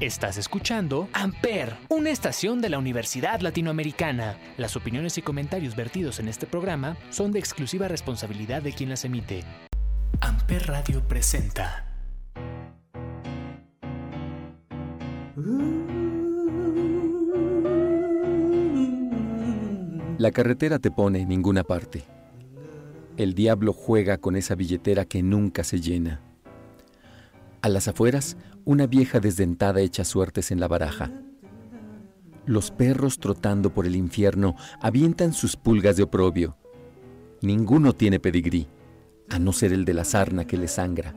Estás escuchando Amper, una estación de la Universidad Latinoamericana. Las opiniones y comentarios vertidos en este programa son de exclusiva responsabilidad de quien las emite. Amper Radio presenta. La carretera te pone en ninguna parte. El diablo juega con esa billetera que nunca se llena. A las afueras, una vieja desdentada echa suertes en la baraja. Los perros trotando por el infierno avientan sus pulgas de oprobio. Ninguno tiene pedigrí, a no ser el de la sarna que le sangra.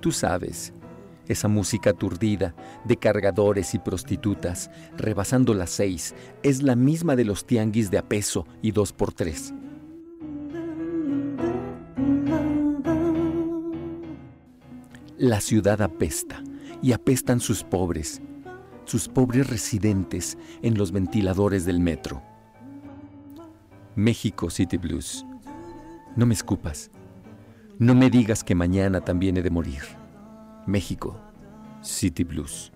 Tú sabes, esa música aturdida de cargadores y prostitutas, rebasando las seis, es la misma de los tianguis de a peso y dos por tres. La ciudad apesta y apestan sus pobres, sus pobres residentes en los ventiladores del metro. México City Blues. No me escupas. No me digas que mañana también he de morir. México City Blues.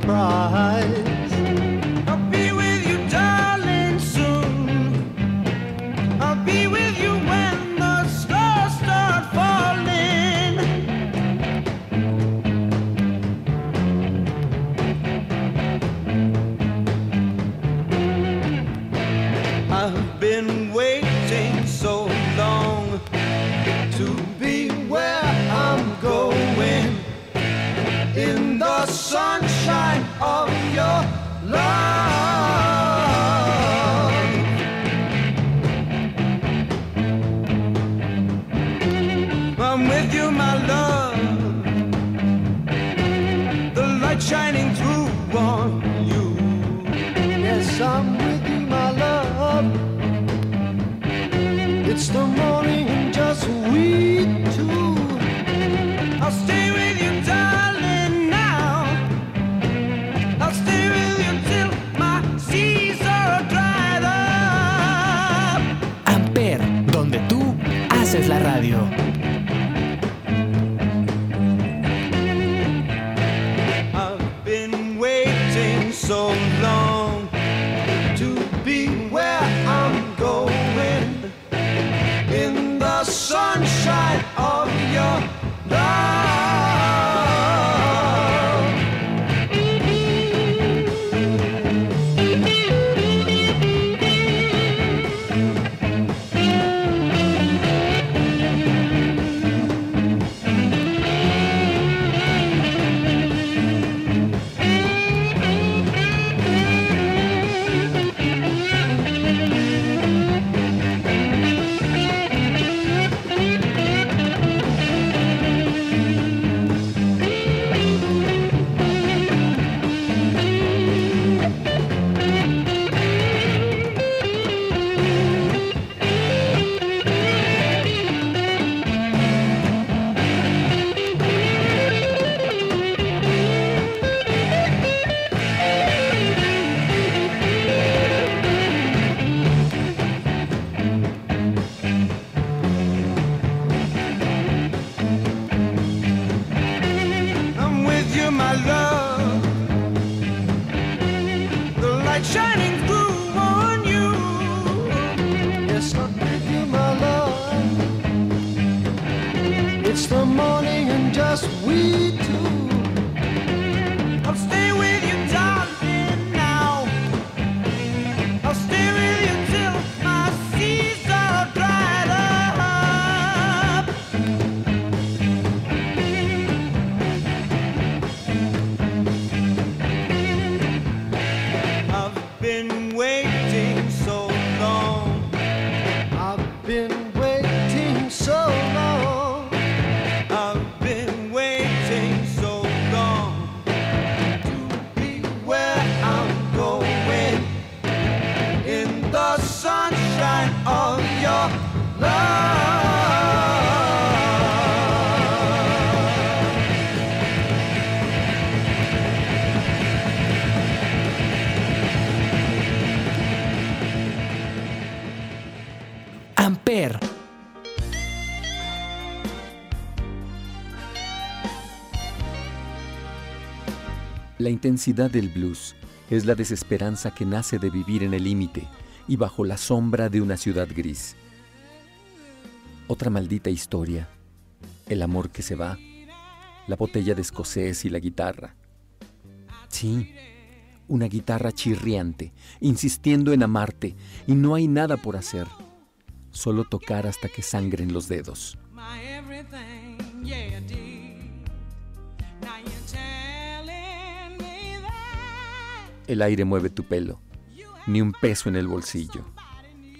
Surprise. In the sunshine of your Oh. La intensidad del blues es la desesperanza que nace de vivir en el límite y bajo la sombra de una ciudad gris. Otra maldita historia, el amor que se va, la botella de escocés y la guitarra. Sí, una guitarra chirriante, insistiendo en amarte, y no hay nada por hacer, solo tocar hasta que sangren los dedos. El aire mueve tu pelo, ni un peso en el bolsillo.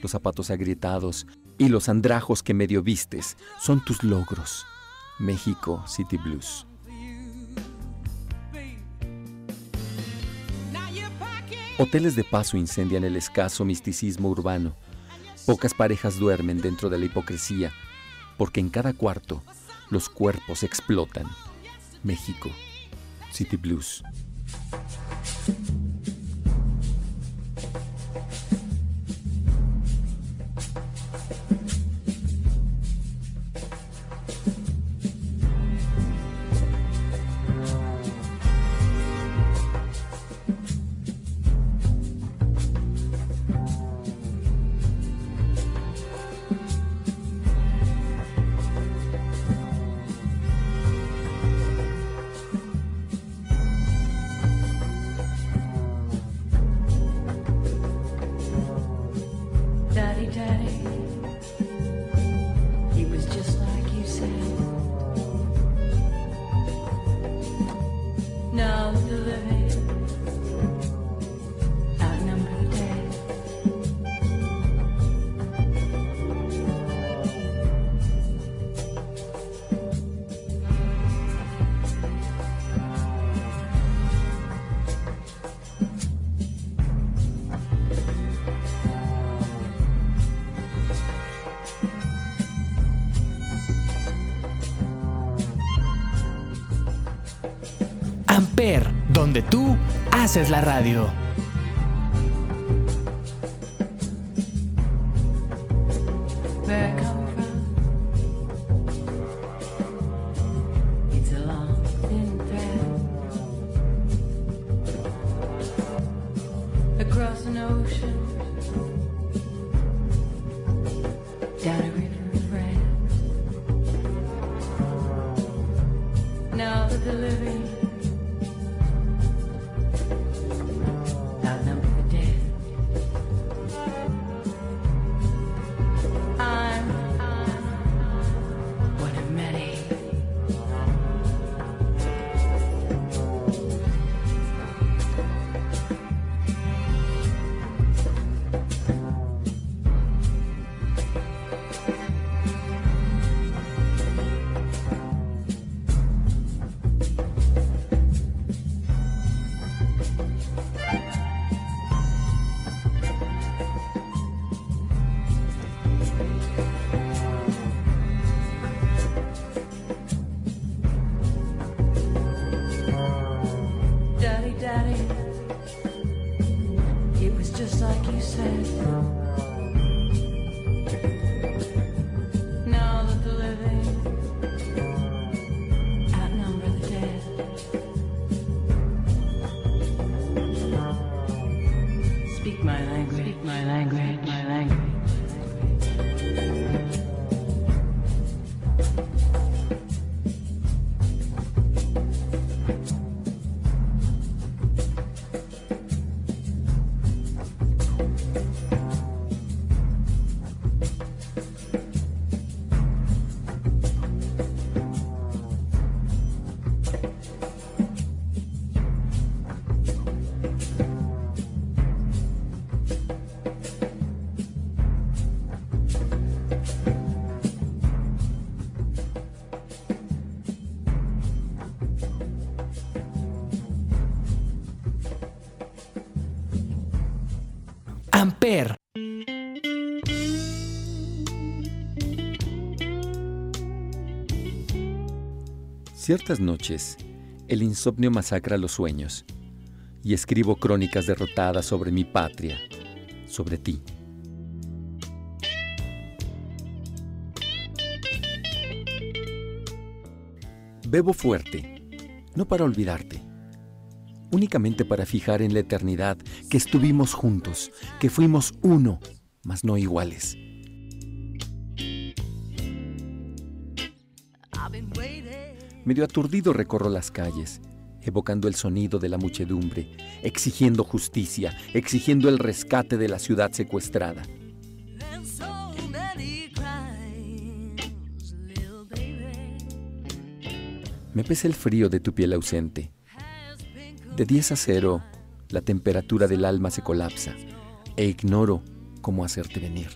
Los zapatos agrietados y los andrajos que medio vistes son tus logros. México City Blues. Hoteles de paso incendian el escaso misticismo urbano. Pocas parejas duermen dentro de la hipocresía, porque en cada cuarto los cuerpos explotan. México City Blues. Donde tú haces la radio. Ciertas noches, el insomnio masacra los sueños y escribo crónicas derrotadas sobre mi patria, sobre ti. Bebo fuerte, no para olvidarte. Únicamente para fijar en la eternidad que estuvimos juntos, que fuimos uno, mas no iguales. Medio aturdido recorro las calles, evocando el sonido de la muchedumbre, exigiendo justicia, exigiendo el rescate de la ciudad secuestrada. Me pesa el frío de tu piel ausente. De 10 a 0, la temperatura del alma se colapsa e ignoro cómo hacerte venir.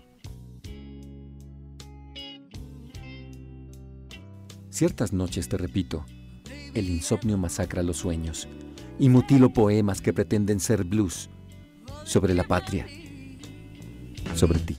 Ciertas noches te repito, el insomnio masacra los sueños y mutilo poemas que pretenden ser blues sobre la patria, sobre ti.